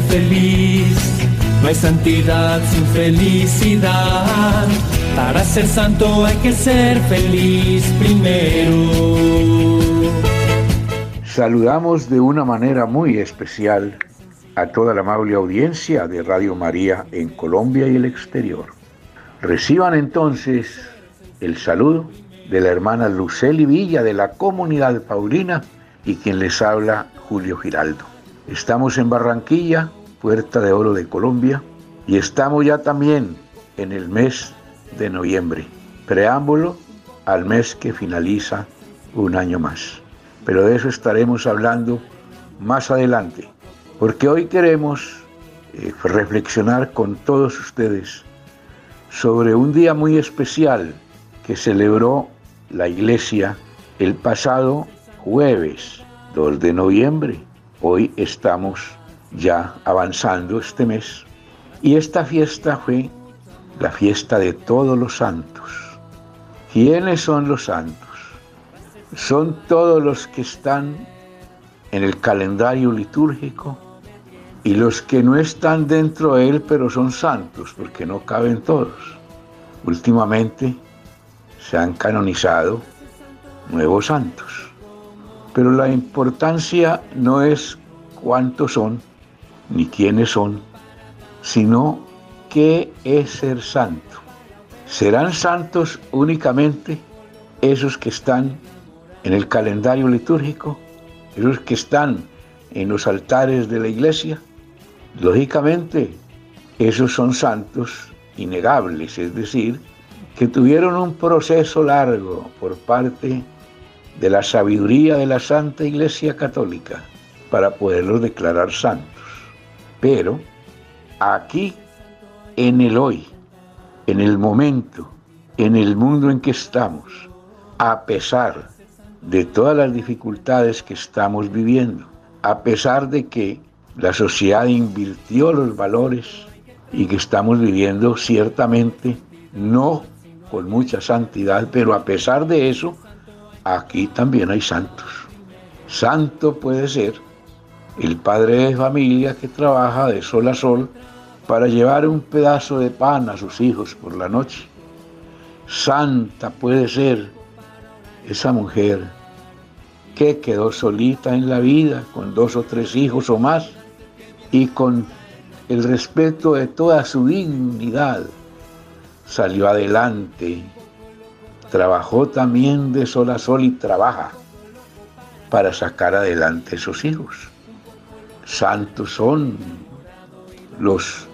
feliz. No hay santidad sin felicidad. Para ser santo hay que ser feliz primero. Saludamos de una manera muy especial a toda la amable audiencia de Radio María en Colombia y el exterior. Reciban entonces el saludo de la hermana Luceli Villa de la comunidad Paulina y quien les habla Julio Giraldo. Estamos en Barranquilla, Puerta de Oro de Colombia, y estamos ya también en el mes de noviembre, preámbulo al mes que finaliza un año más. Pero de eso estaremos hablando más adelante, porque hoy queremos eh, reflexionar con todos ustedes sobre un día muy especial que celebró la iglesia el pasado jueves 2 de noviembre. Hoy estamos ya avanzando este mes y esta fiesta fue la fiesta de todos los santos. ¿Quiénes son los santos? Son todos los que están en el calendario litúrgico y los que no están dentro de él, pero son santos, porque no caben todos. Últimamente se han canonizado nuevos santos, pero la importancia no es cuántos son, ni quiénes son, sino qué es ser santo. Serán santos únicamente esos que están en el calendario litúrgico, esos que están en los altares de la iglesia, Lógicamente, esos son santos innegables, es decir, que tuvieron un proceso largo por parte de la sabiduría de la Santa Iglesia Católica para poderlos declarar santos. Pero aquí, en el hoy, en el momento, en el mundo en que estamos, a pesar de todas las dificultades que estamos viviendo, a pesar de que la sociedad invirtió los valores y que estamos viviendo ciertamente no con mucha santidad, pero a pesar de eso, aquí también hay santos. Santo puede ser el padre de familia que trabaja de sol a sol para llevar un pedazo de pan a sus hijos por la noche. Santa puede ser esa mujer que quedó solita en la vida con dos o tres hijos o más y con el respeto de toda su dignidad salió adelante, trabajó también de sol a sol y trabaja para sacar adelante a sus hijos. Santos son los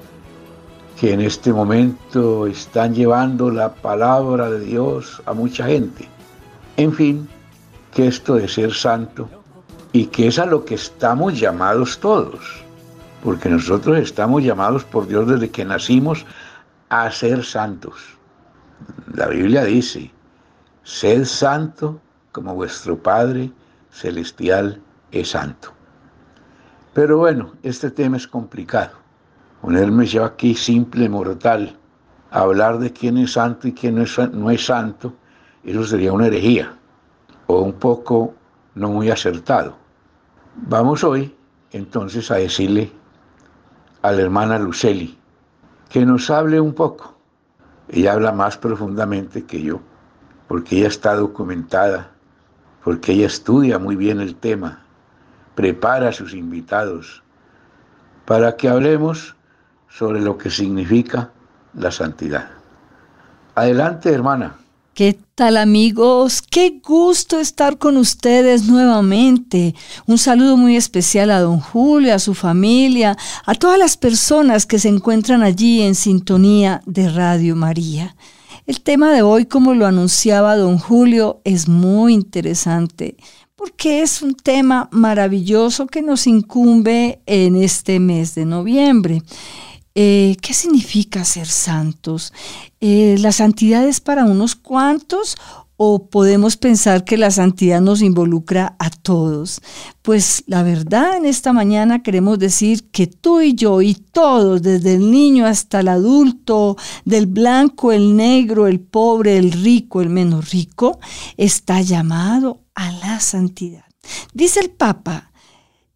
que en este momento están llevando la palabra de Dios a mucha gente. En fin, que esto de ser santo y que es a lo que estamos llamados todos porque nosotros estamos llamados por Dios desde que nacimos a ser santos. La Biblia dice, sed santo como vuestro Padre celestial es santo. Pero bueno, este tema es complicado. Ponerme yo aquí simple mortal, a hablar de quién es santo y quién no es, no es santo, eso sería una herejía o un poco no muy acertado. Vamos hoy entonces a decirle a la hermana Luceli, que nos hable un poco. Ella habla más profundamente que yo, porque ella está documentada, porque ella estudia muy bien el tema, prepara a sus invitados, para que hablemos sobre lo que significa la santidad. Adelante, hermana. ¿Qué tal amigos? Qué gusto estar con ustedes nuevamente. Un saludo muy especial a don Julio, a su familia, a todas las personas que se encuentran allí en sintonía de Radio María. El tema de hoy, como lo anunciaba don Julio, es muy interesante porque es un tema maravilloso que nos incumbe en este mes de noviembre. Eh, ¿Qué significa ser santos? Eh, ¿La santidad es para unos cuantos o podemos pensar que la santidad nos involucra a todos? Pues la verdad en esta mañana queremos decir que tú y yo y todos, desde el niño hasta el adulto, del blanco, el negro, el pobre, el rico, el menos rico, está llamado a la santidad. Dice el Papa,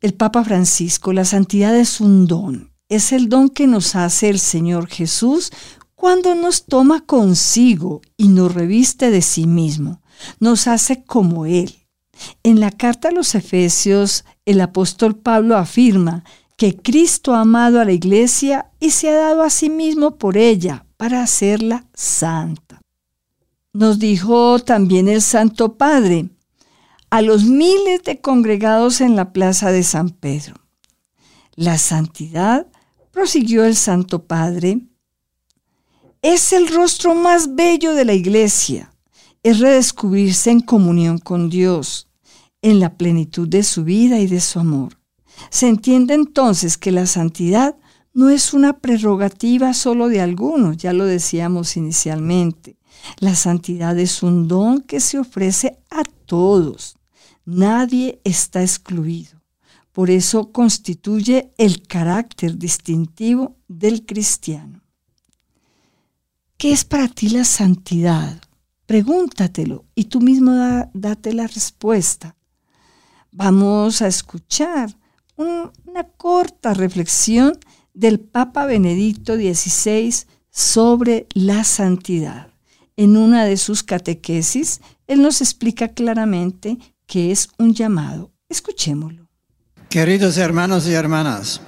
el Papa Francisco, la santidad es un don. Es el don que nos hace el Señor Jesús cuando nos toma consigo y nos reviste de sí mismo. Nos hace como Él. En la carta a los Efesios, el apóstol Pablo afirma que Cristo ha amado a la iglesia y se ha dado a sí mismo por ella para hacerla santa. Nos dijo también el Santo Padre a los miles de congregados en la plaza de San Pedro. La santidad, prosiguió el Santo Padre, es el rostro más bello de la iglesia, es redescubrirse en comunión con Dios, en la plenitud de su vida y de su amor. Se entiende entonces que la santidad no es una prerrogativa solo de algunos, ya lo decíamos inicialmente. La santidad es un don que se ofrece a todos. Nadie está excluido. Por eso constituye el carácter distintivo del cristiano. ¿Qué es para ti la santidad? Pregúntatelo y tú mismo date la respuesta. Vamos a escuchar una corta reflexión del Papa Benedicto XVI sobre la santidad. En una de sus catequesis, él nos explica claramente que es un llamado. Escuchémoslo. Queridos hermanos y hermanas,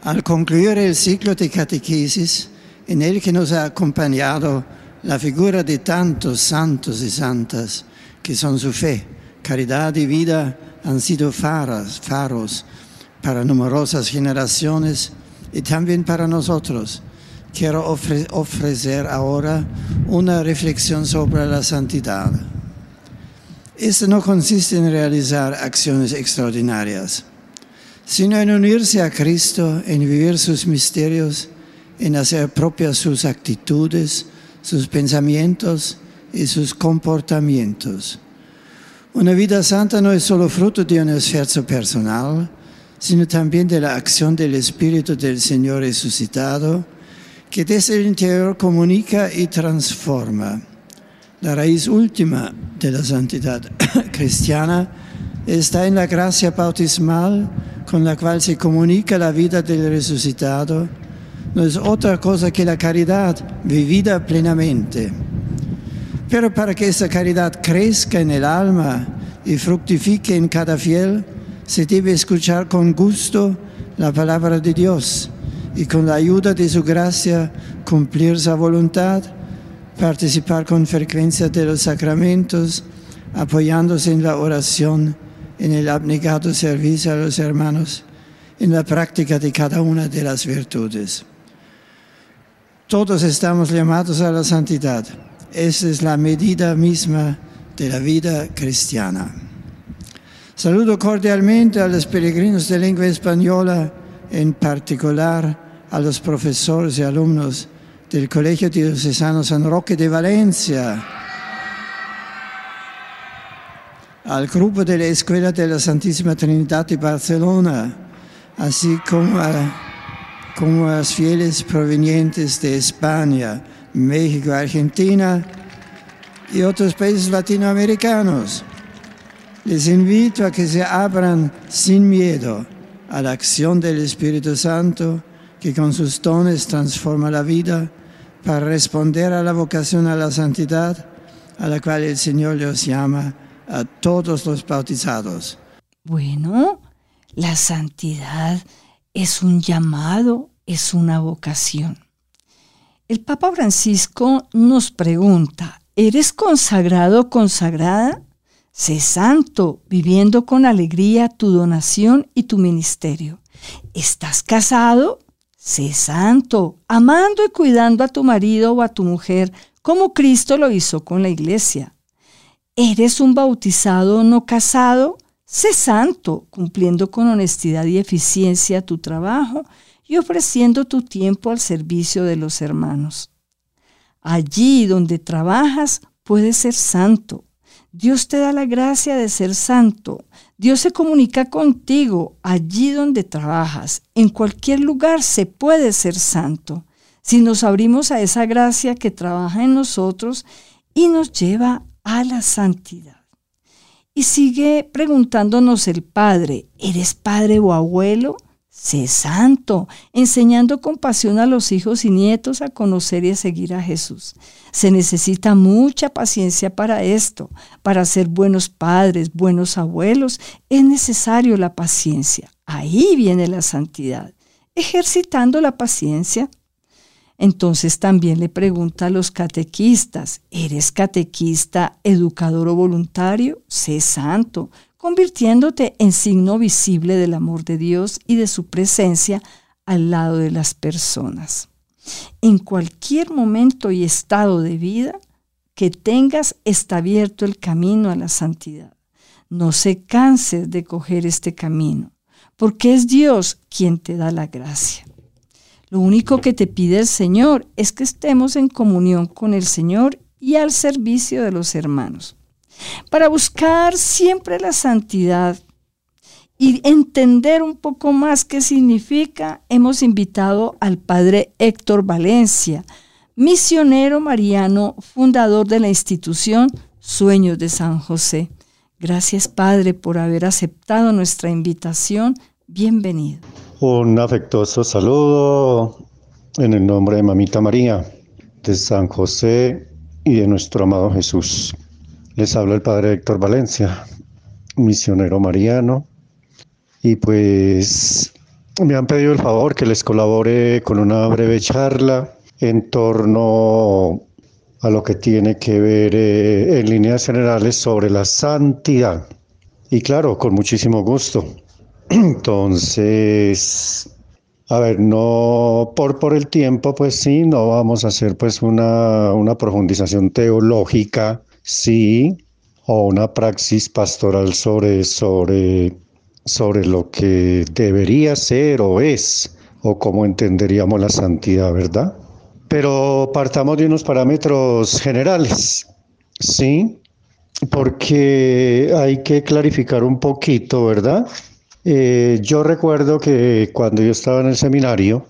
al concluir el ciclo de catequesis en el que nos ha acompañado la figura de tantos santos y santas que son su fe, caridad y vida han sido faros, faros para numerosas generaciones y también para nosotros. Quiero ofrecer ahora una reflexión sobre la santidad. Esto no consiste en realizar acciones extraordinarias, sino en unirse a Cristo, en vivir sus misterios, en hacer propias sus actitudes, sus pensamientos y sus comportamientos. Una vida santa no es solo fruto de un esfuerzo personal, sino también de la acción del Espíritu del Señor resucitado, que desde el interior comunica y transforma. La raíz última de la santidad cristiana está en la gracia bautismal con la cual se comunica la vida del resucitado. No es otra cosa que la caridad vivida plenamente. Pero para que esa caridad crezca en el alma y fructifique en cada fiel, se debe escuchar con gusto la palabra de Dios y con la ayuda de su gracia cumplir su voluntad, participar con frecuencia de los sacramentos, apoyándose en la oración, en el abnegado servicio a los hermanos, en la práctica de cada una de las virtudes. Todos estamos llamados a la santidad. Esa es la medida misma de la vida cristiana. Saludo cordialmente a los peregrinos de lengua española, en particular a los profesores y alumnos del Colegio Diocesano San Roque de Valencia, al grupo de la Escuela de la Santísima Trinidad de Barcelona, así como a, como a los fieles provenientes de España, México, Argentina y otros países latinoamericanos. Les invito a que se abran sin miedo a la acción del Espíritu Santo que con sus dones transforma la vida para responder a la vocación a la santidad a la cual el Señor los llama a todos los bautizados. Bueno, la santidad es un llamado, es una vocación. El Papa Francisco nos pregunta, ¿eres consagrado, consagrada? Sé santo, viviendo con alegría tu donación y tu ministerio. ¿Estás casado? Sé santo, amando y cuidando a tu marido o a tu mujer, como Cristo lo hizo con la iglesia. ¿Eres un bautizado no casado? Sé santo, cumpliendo con honestidad y eficiencia tu trabajo y ofreciendo tu tiempo al servicio de los hermanos. Allí donde trabajas, puedes ser santo, Dios te da la gracia de ser santo. Dios se comunica contigo allí donde trabajas. En cualquier lugar se puede ser santo. Si nos abrimos a esa gracia que trabaja en nosotros y nos lleva a la santidad. Y sigue preguntándonos el Padre, ¿eres padre o abuelo? Sé santo, enseñando con pasión a los hijos y nietos a conocer y a seguir a Jesús. Se necesita mucha paciencia para esto. Para ser buenos padres, buenos abuelos, es necesario la paciencia. Ahí viene la santidad. Ejercitando la paciencia. Entonces también le pregunta a los catequistas, ¿eres catequista, educador o voluntario? Sé santo, convirtiéndote en signo visible del amor de Dios y de su presencia al lado de las personas. En cualquier momento y estado de vida que tengas está abierto el camino a la santidad. No se canses de coger este camino, porque es Dios quien te da la gracia. Lo único que te pide el Señor es que estemos en comunión con el Señor y al servicio de los hermanos para buscar siempre la santidad y entender un poco más qué significa, hemos invitado al padre Héctor Valencia, misionero mariano, fundador de la institución Sueños de San José. Gracias, Padre, por haber aceptado nuestra invitación. Bienvenido. Un afectuoso saludo en el nombre de Mamita María, de San José y de nuestro amado Jesús. Les habla el padre Héctor Valencia, misionero mariano, y pues me han pedido el favor que les colabore con una breve charla en torno a lo que tiene que ver eh, en líneas generales sobre la santidad. Y claro, con muchísimo gusto. Entonces, a ver, no por, por el tiempo, pues sí, no vamos a hacer pues una, una profundización teológica sí, o una praxis pastoral sobre, sobre, sobre lo que debería ser o es, o cómo entenderíamos la santidad, ¿verdad? Pero partamos de unos parámetros generales, ¿sí? Porque hay que clarificar un poquito, ¿verdad? Eh, yo recuerdo que cuando yo estaba en el seminario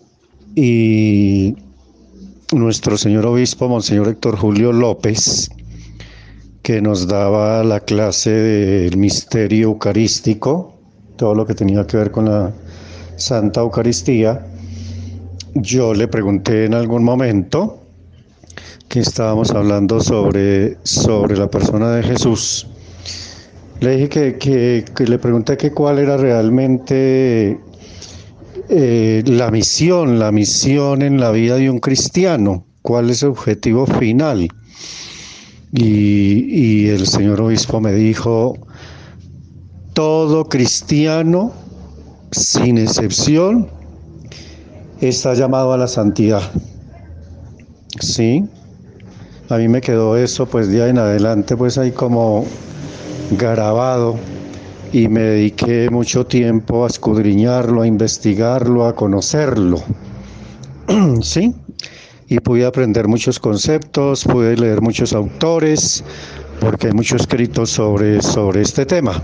y nuestro señor obispo, Monseñor Héctor Julio López, que nos daba la clase del misterio eucarístico, todo lo que tenía que ver con la Santa Eucaristía, yo le pregunté en algún momento que estábamos hablando sobre, sobre la persona de Jesús. Le dije que, le pregunté que cuál era realmente eh, la misión, la misión en la vida de un cristiano, cuál es su objetivo final. Y, el señor obispo me dijo, todo cristiano, sin excepción, está llamado a la santidad. Sí, a mí me quedó eso, pues de ahí en adelante, pues ahí como grabado y me dediqué mucho tiempo a escudriñarlo, a investigarlo, a conocerlo. sí, y pude aprender muchos conceptos, pude leer muchos autores, porque hay mucho escrito sobre, sobre este tema.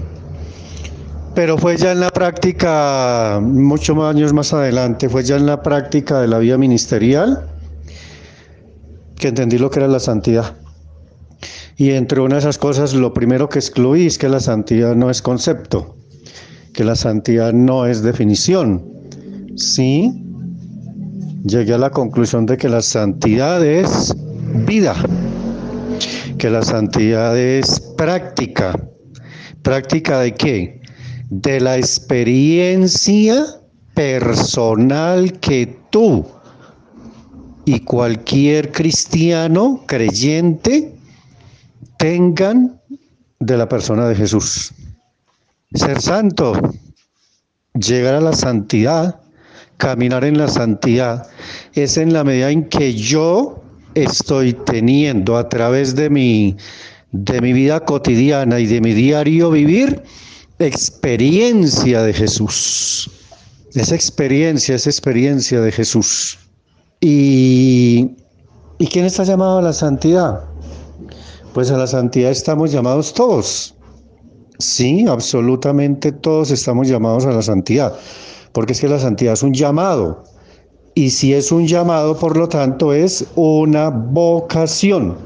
Pero fue ya en la práctica, muchos años más adelante, fue ya en la práctica de la vida ministerial que entendí lo que era la santidad. Y entre una de esas cosas, lo primero que excluí es que la santidad no es concepto, que la santidad no es definición. Sí, llegué a la conclusión de que la santidad es vida, que la santidad es práctica. ¿Práctica de qué? De la experiencia personal que tú y cualquier cristiano creyente tengan de la persona de Jesús. Ser santo, llegar a la santidad, caminar en la santidad es en la medida en que yo estoy teniendo a través de mi, de mi vida cotidiana y de mi diario vivir experiencia de Jesús. Esa experiencia, esa experiencia de Jesús. ¿Y, ¿y quién está llamado a la santidad? Pues a la santidad estamos llamados todos. Sí, absolutamente todos estamos llamados a la santidad porque es que la santidad es un llamado. Y si es un llamado, por lo tanto, es una vocación.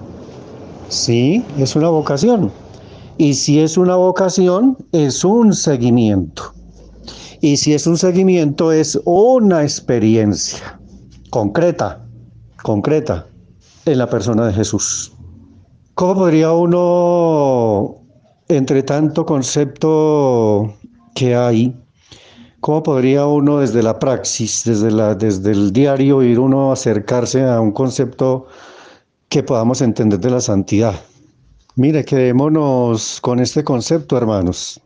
Sí, es una vocación. Y si es una vocación, es un seguimiento. Y si es un seguimiento, es una experiencia concreta, concreta en la persona de Jesús. ¿Cómo podría uno, entre tanto concepto que hay, cómo podría uno desde la praxis, desde, la, desde el diario, ir uno a acercarse a un concepto que podamos entender de la santidad? Mire, quedémonos con este concepto, hermanos.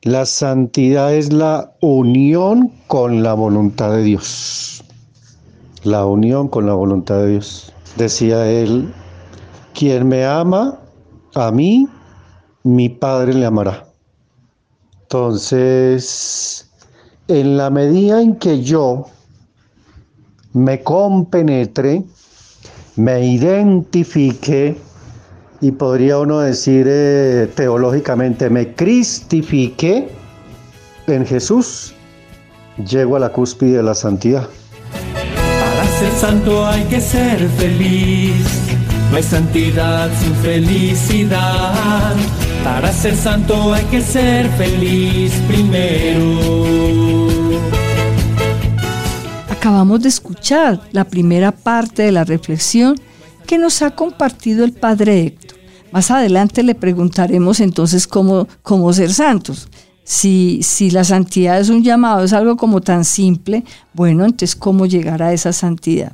La santidad es la unión con la voluntad de Dios. La unión con la voluntad de Dios. Decía él, quien me ama, a mí, mi Padre le amará. Entonces, en la medida en que yo me compenetre, me identifique, y podría uno decir eh, teológicamente, me cristifique en Jesús, llego a la cúspide de la santidad. Para ser santo hay que ser feliz, no hay santidad sin felicidad. Para ser santo hay que ser feliz primero. Acabamos de escuchar la primera parte de la reflexión que nos ha compartido el Padre Héctor. Más adelante le preguntaremos entonces cómo, cómo ser santos. Si, si la santidad es un llamado, es algo como tan simple, bueno, entonces cómo llegar a esa santidad.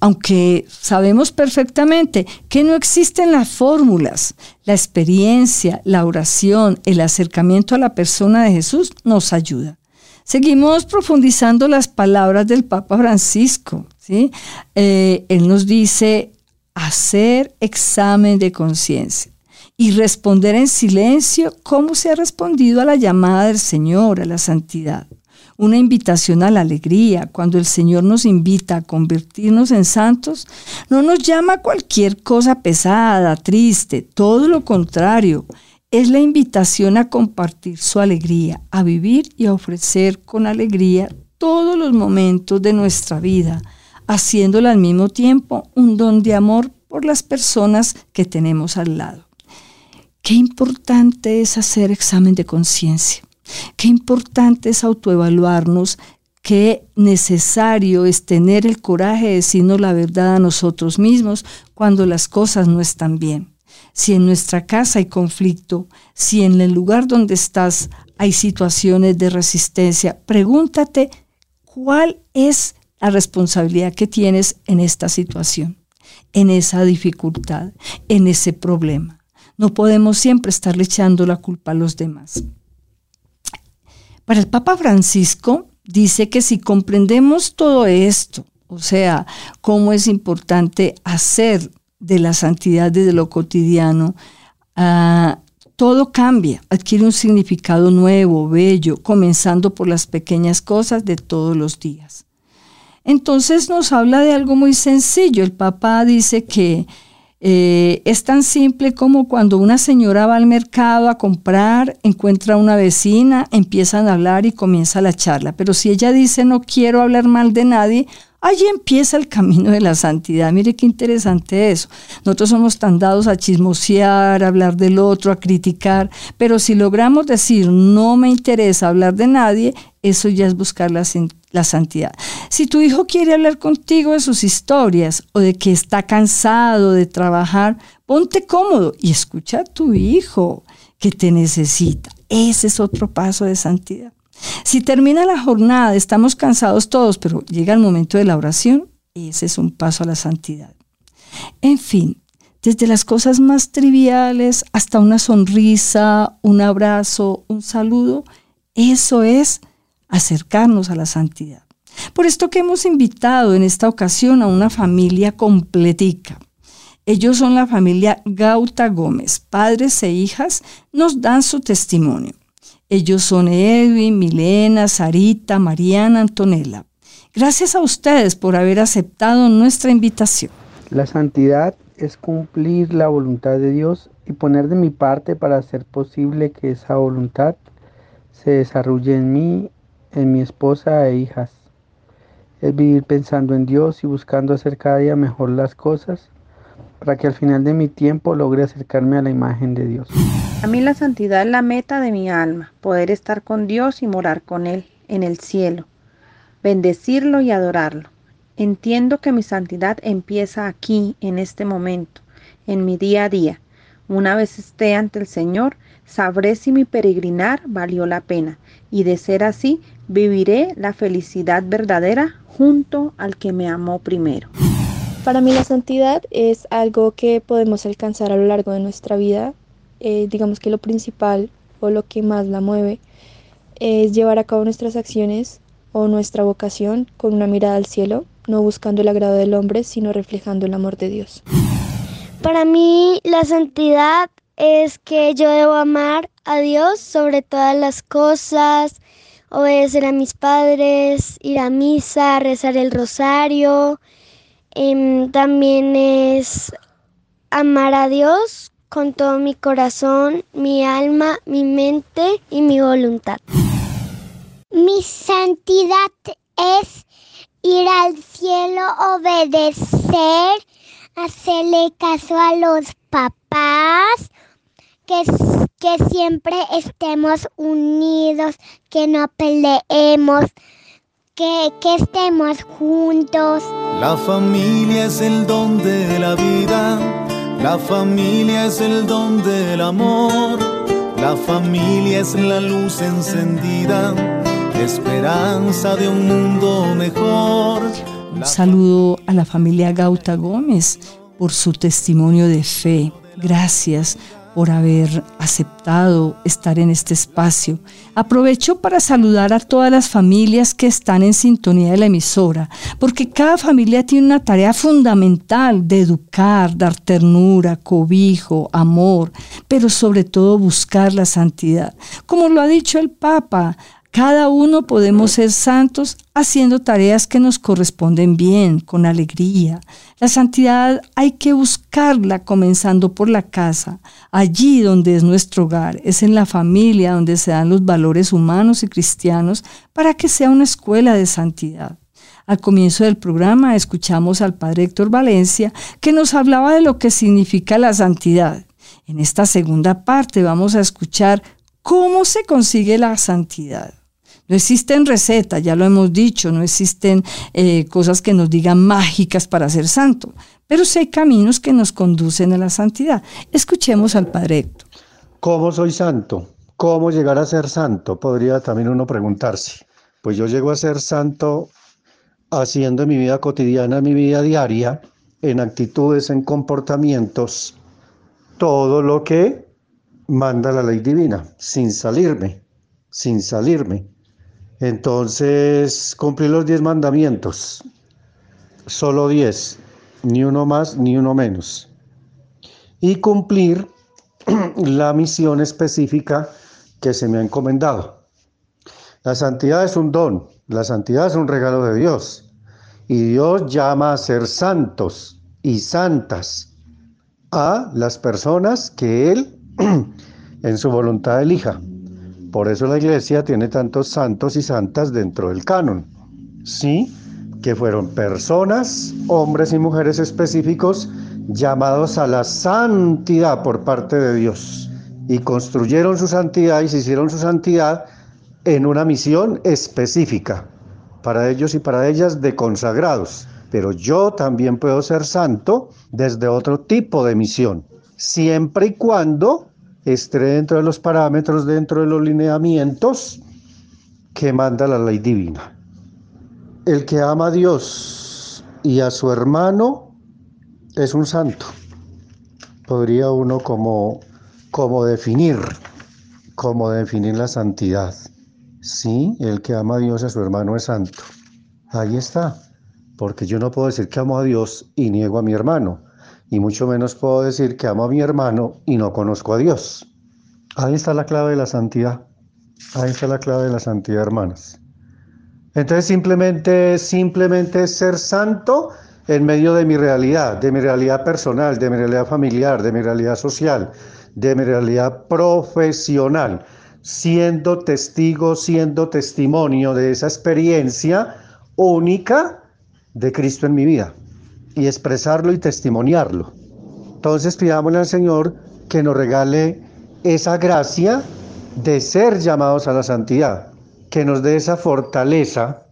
Aunque sabemos perfectamente que no existen las fórmulas, la experiencia, la oración, el acercamiento a la persona de Jesús nos ayuda. Seguimos profundizando las palabras del Papa Francisco. ¿sí? Eh, él nos dice, hacer examen de conciencia y responder en silencio cómo se ha respondido a la llamada del Señor, a la santidad. Una invitación a la alegría. Cuando el Señor nos invita a convertirnos en santos, no nos llama a cualquier cosa pesada, triste, todo lo contrario. Es la invitación a compartir su alegría, a vivir y a ofrecer con alegría todos los momentos de nuestra vida, haciéndolo al mismo tiempo un don de amor por las personas que tenemos al lado. Qué importante es hacer examen de conciencia. Qué importante es autoevaluarnos. Qué necesario es tener el coraje de decirnos la verdad a nosotros mismos cuando las cosas no están bien. Si en nuestra casa hay conflicto, si en el lugar donde estás hay situaciones de resistencia, pregúntate cuál es la responsabilidad que tienes en esta situación, en esa dificultad, en ese problema. No podemos siempre estarle echando la culpa a los demás. Para el Papa Francisco dice que si comprendemos todo esto, o sea, cómo es importante hacer de la santidad desde lo cotidiano, ah, todo cambia, adquiere un significado nuevo, bello, comenzando por las pequeñas cosas de todos los días. Entonces nos habla de algo muy sencillo. El papá dice que eh, es tan simple como cuando una señora va al mercado a comprar, encuentra a una vecina, empiezan a hablar y comienza la charla. Pero si ella dice no quiero hablar mal de nadie, Allí empieza el camino de la santidad. Mire qué interesante eso. Nosotros somos tan dados a chismosear, a hablar del otro, a criticar, pero si logramos decir no me interesa hablar de nadie, eso ya es buscar la, la santidad. Si tu hijo quiere hablar contigo de sus historias o de que está cansado de trabajar, ponte cómodo y escucha a tu hijo que te necesita. Ese es otro paso de santidad. Si termina la jornada, estamos cansados todos, pero llega el momento de la oración, ese es un paso a la santidad. En fin, desde las cosas más triviales hasta una sonrisa, un abrazo, un saludo, eso es acercarnos a la santidad. Por esto que hemos invitado en esta ocasión a una familia completica. Ellos son la familia Gauta Gómez, padres e hijas, nos dan su testimonio. Ellos son Edwin, Milena, Sarita, Mariana, Antonella. Gracias a ustedes por haber aceptado nuestra invitación. La santidad es cumplir la voluntad de Dios y poner de mi parte para hacer posible que esa voluntad se desarrolle en mí, en mi esposa e hijas. Es vivir pensando en Dios y buscando hacer cada día mejor las cosas para que al final de mi tiempo logre acercarme a la imagen de Dios. A mí la santidad es la meta de mi alma, poder estar con Dios y morar con Él en el cielo, bendecirlo y adorarlo. Entiendo que mi santidad empieza aquí, en este momento, en mi día a día. Una vez esté ante el Señor, sabré si mi peregrinar valió la pena, y de ser así, viviré la felicidad verdadera junto al que me amó primero. Para mí la santidad es algo que podemos alcanzar a lo largo de nuestra vida. Eh, digamos que lo principal o lo que más la mueve es llevar a cabo nuestras acciones o nuestra vocación con una mirada al cielo, no buscando el agrado del hombre, sino reflejando el amor de Dios. Para mí la santidad es que yo debo amar a Dios sobre todas las cosas, obedecer a mis padres, ir a misa, rezar el rosario, Em, también es amar a Dios con todo mi corazón, mi alma, mi mente y mi voluntad. Mi santidad es ir al cielo, obedecer, hacerle caso a los papás, que, que siempre estemos unidos, que no peleemos, que, que estemos juntos. La familia es el don de la vida, la familia es el don del amor, la familia es la luz encendida, esperanza de un mundo mejor. Un saludo a la familia Gauta Gómez por su testimonio de fe. Gracias por haber aceptado estar en este espacio. Aprovecho para saludar a todas las familias que están en sintonía de la emisora, porque cada familia tiene una tarea fundamental de educar, dar ternura, cobijo, amor, pero sobre todo buscar la santidad. Como lo ha dicho el Papa, cada uno podemos ser santos haciendo tareas que nos corresponden bien, con alegría. La santidad hay que buscarla comenzando por la casa, allí donde es nuestro hogar, es en la familia donde se dan los valores humanos y cristianos para que sea una escuela de santidad. Al comienzo del programa escuchamos al padre Héctor Valencia que nos hablaba de lo que significa la santidad. En esta segunda parte vamos a escuchar cómo se consigue la santidad. No existen recetas, ya lo hemos dicho, no existen eh, cosas que nos digan mágicas para ser santo, pero sí hay caminos que nos conducen a la santidad. Escuchemos al Padre Héctor. ¿Cómo soy santo? ¿Cómo llegar a ser santo? Podría también uno preguntarse. Pues yo llego a ser santo haciendo en mi vida cotidiana, mi vida diaria, en actitudes, en comportamientos, todo lo que manda la ley divina, sin salirme, sin salirme. Entonces, cumplir los diez mandamientos, solo diez, ni uno más ni uno menos. Y cumplir la misión específica que se me ha encomendado. La santidad es un don, la santidad es un regalo de Dios. Y Dios llama a ser santos y santas a las personas que Él en su voluntad elija. Por eso la iglesia tiene tantos santos y santas dentro del canon. Sí, que fueron personas, hombres y mujeres específicos llamados a la santidad por parte de Dios. Y construyeron su santidad y se hicieron su santidad en una misión específica para ellos y para ellas de consagrados. Pero yo también puedo ser santo desde otro tipo de misión, siempre y cuando esté dentro de los parámetros, dentro de los lineamientos que manda la ley divina. El que ama a Dios y a su hermano es un santo. Podría uno como, definir, como definir la santidad. Sí, el que ama a Dios y a su hermano es santo. Ahí está. Porque yo no puedo decir que amo a Dios y niego a mi hermano y mucho menos puedo decir que amo a mi hermano y no conozco a Dios. Ahí está la clave de la santidad. Ahí está la clave de la santidad, hermanas. Entonces simplemente, simplemente ser santo en medio de mi realidad, de mi realidad personal, de mi realidad familiar, de mi realidad social, de mi realidad profesional, siendo testigo, siendo testimonio de esa experiencia única de Cristo en mi vida y expresarlo y testimoniarlo. Entonces pidámosle al Señor que nos regale esa gracia de ser llamados a la santidad, que nos dé esa fortaleza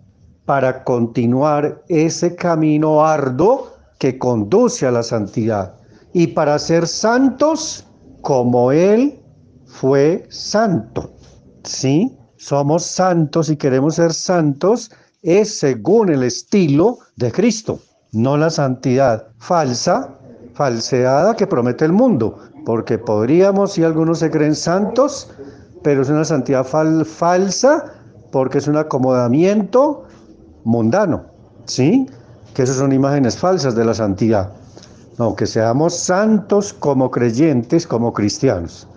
para continuar ese camino arduo que conduce a la santidad y para ser santos como Él fue santo. ¿Sí? Somos santos y queremos ser santos es según el estilo de Cristo, no la santidad falsa, falseada que promete el mundo, porque podríamos, si algunos se creen santos, pero es una santidad falsa porque es un acomodamiento mundano, ¿sí? Que esas son imágenes falsas de la santidad. No, que seamos santos como creyentes, como cristianos.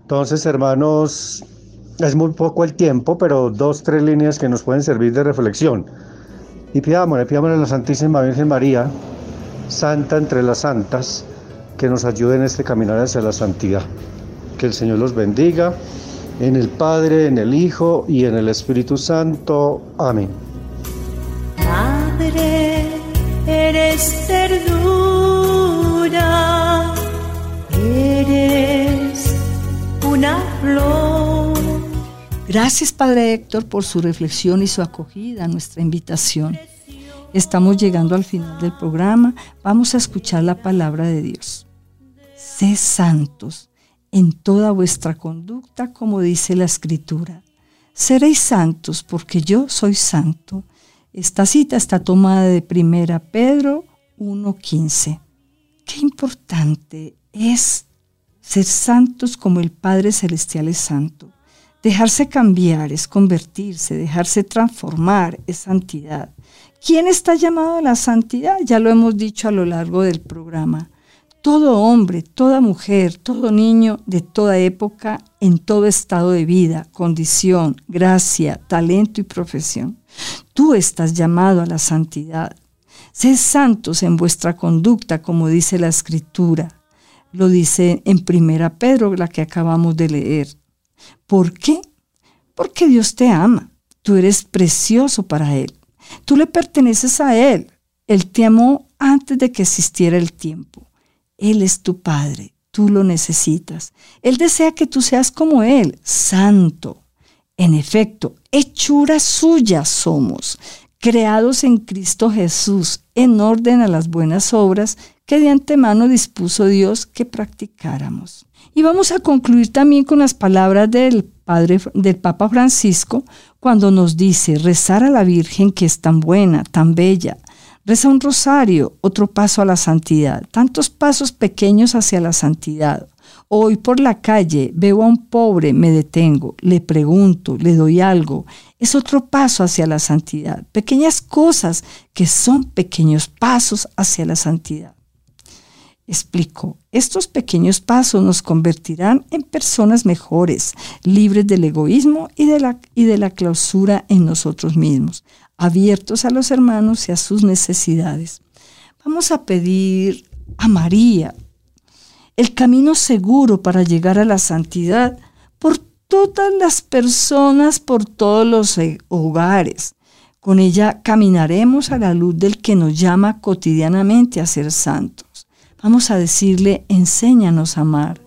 Entonces, hermanos, es muy poco el tiempo, pero dos, tres líneas que nos pueden servir de reflexión. Y pidámosle, pidámosle a la Santísima Virgen María, santa entre las santas, que nos ayude en este caminar hacia la santidad. Que el Señor los bendiga, en el Padre, en el Hijo y en el Espíritu Santo. Amén. Madre, eres ternura, eres una flor. Gracias Padre Héctor por su reflexión y su acogida a nuestra invitación. Estamos llegando al final del programa. Vamos a escuchar la palabra de Dios. Sé santos en toda vuestra conducta, como dice la Escritura. Seréis santos porque yo soy santo. Esta cita está tomada de Primera Pedro 1.15. Qué importante es ser santos como el Padre Celestial es santo. Dejarse cambiar es convertirse, dejarse transformar es santidad. ¿Quién está llamado a la santidad? Ya lo hemos dicho a lo largo del programa. Todo hombre, toda mujer, todo niño de toda época, en todo estado de vida, condición, gracia, talento y profesión. Tú estás llamado a la santidad. Sed santos en vuestra conducta, como dice la Escritura. Lo dice en Primera Pedro, la que acabamos de leer. ¿Por qué? Porque Dios te ama. Tú eres precioso para Él. Tú le perteneces a Él. Él te amó antes de que existiera el tiempo. Él es tu Padre. Tú lo necesitas. Él desea que tú seas como Él, santo. En efecto, hechura suya somos, creados en Cristo Jesús, en orden a las buenas obras que de antemano dispuso Dios que practicáramos. Y vamos a concluir también con las palabras del Padre del Papa Francisco cuando nos dice rezar a la Virgen que es tan buena, tan bella. Reza un rosario, otro paso a la santidad, tantos pasos pequeños hacia la santidad. Hoy por la calle veo a un pobre, me detengo, le pregunto, le doy algo. Es otro paso hacia la santidad. Pequeñas cosas que son pequeños pasos hacia la santidad. Explico, estos pequeños pasos nos convertirán en personas mejores, libres del egoísmo y de, la, y de la clausura en nosotros mismos, abiertos a los hermanos y a sus necesidades. Vamos a pedir a María el camino seguro para llegar a la santidad por todas las personas, por todos los eh, hogares. Con ella caminaremos a la luz del que nos llama cotidianamente a ser santos. Vamos a decirle, enséñanos a amar,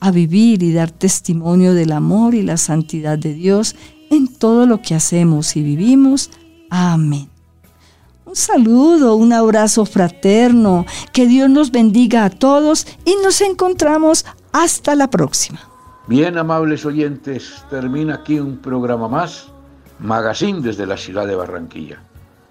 a vivir y dar testimonio del amor y la santidad de Dios en todo lo que hacemos y vivimos. Amén. Un saludo, un abrazo fraterno, que Dios nos bendiga a todos y nos encontramos hasta la próxima. Bien, amables oyentes, termina aquí un programa más, Magazine desde la ciudad de Barranquilla.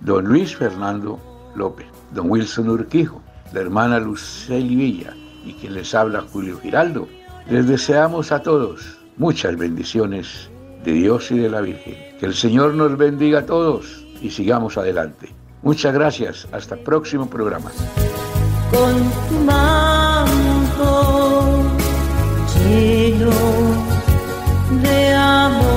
Don Luis Fernando López, don Wilson Urquijo la hermana Luceli Villa y quien les habla Julio Giraldo. Les deseamos a todos muchas bendiciones de Dios y de la Virgen. Que el Señor nos bendiga a todos y sigamos adelante. Muchas gracias, hasta el próximo programa. Con tu lleno de amor.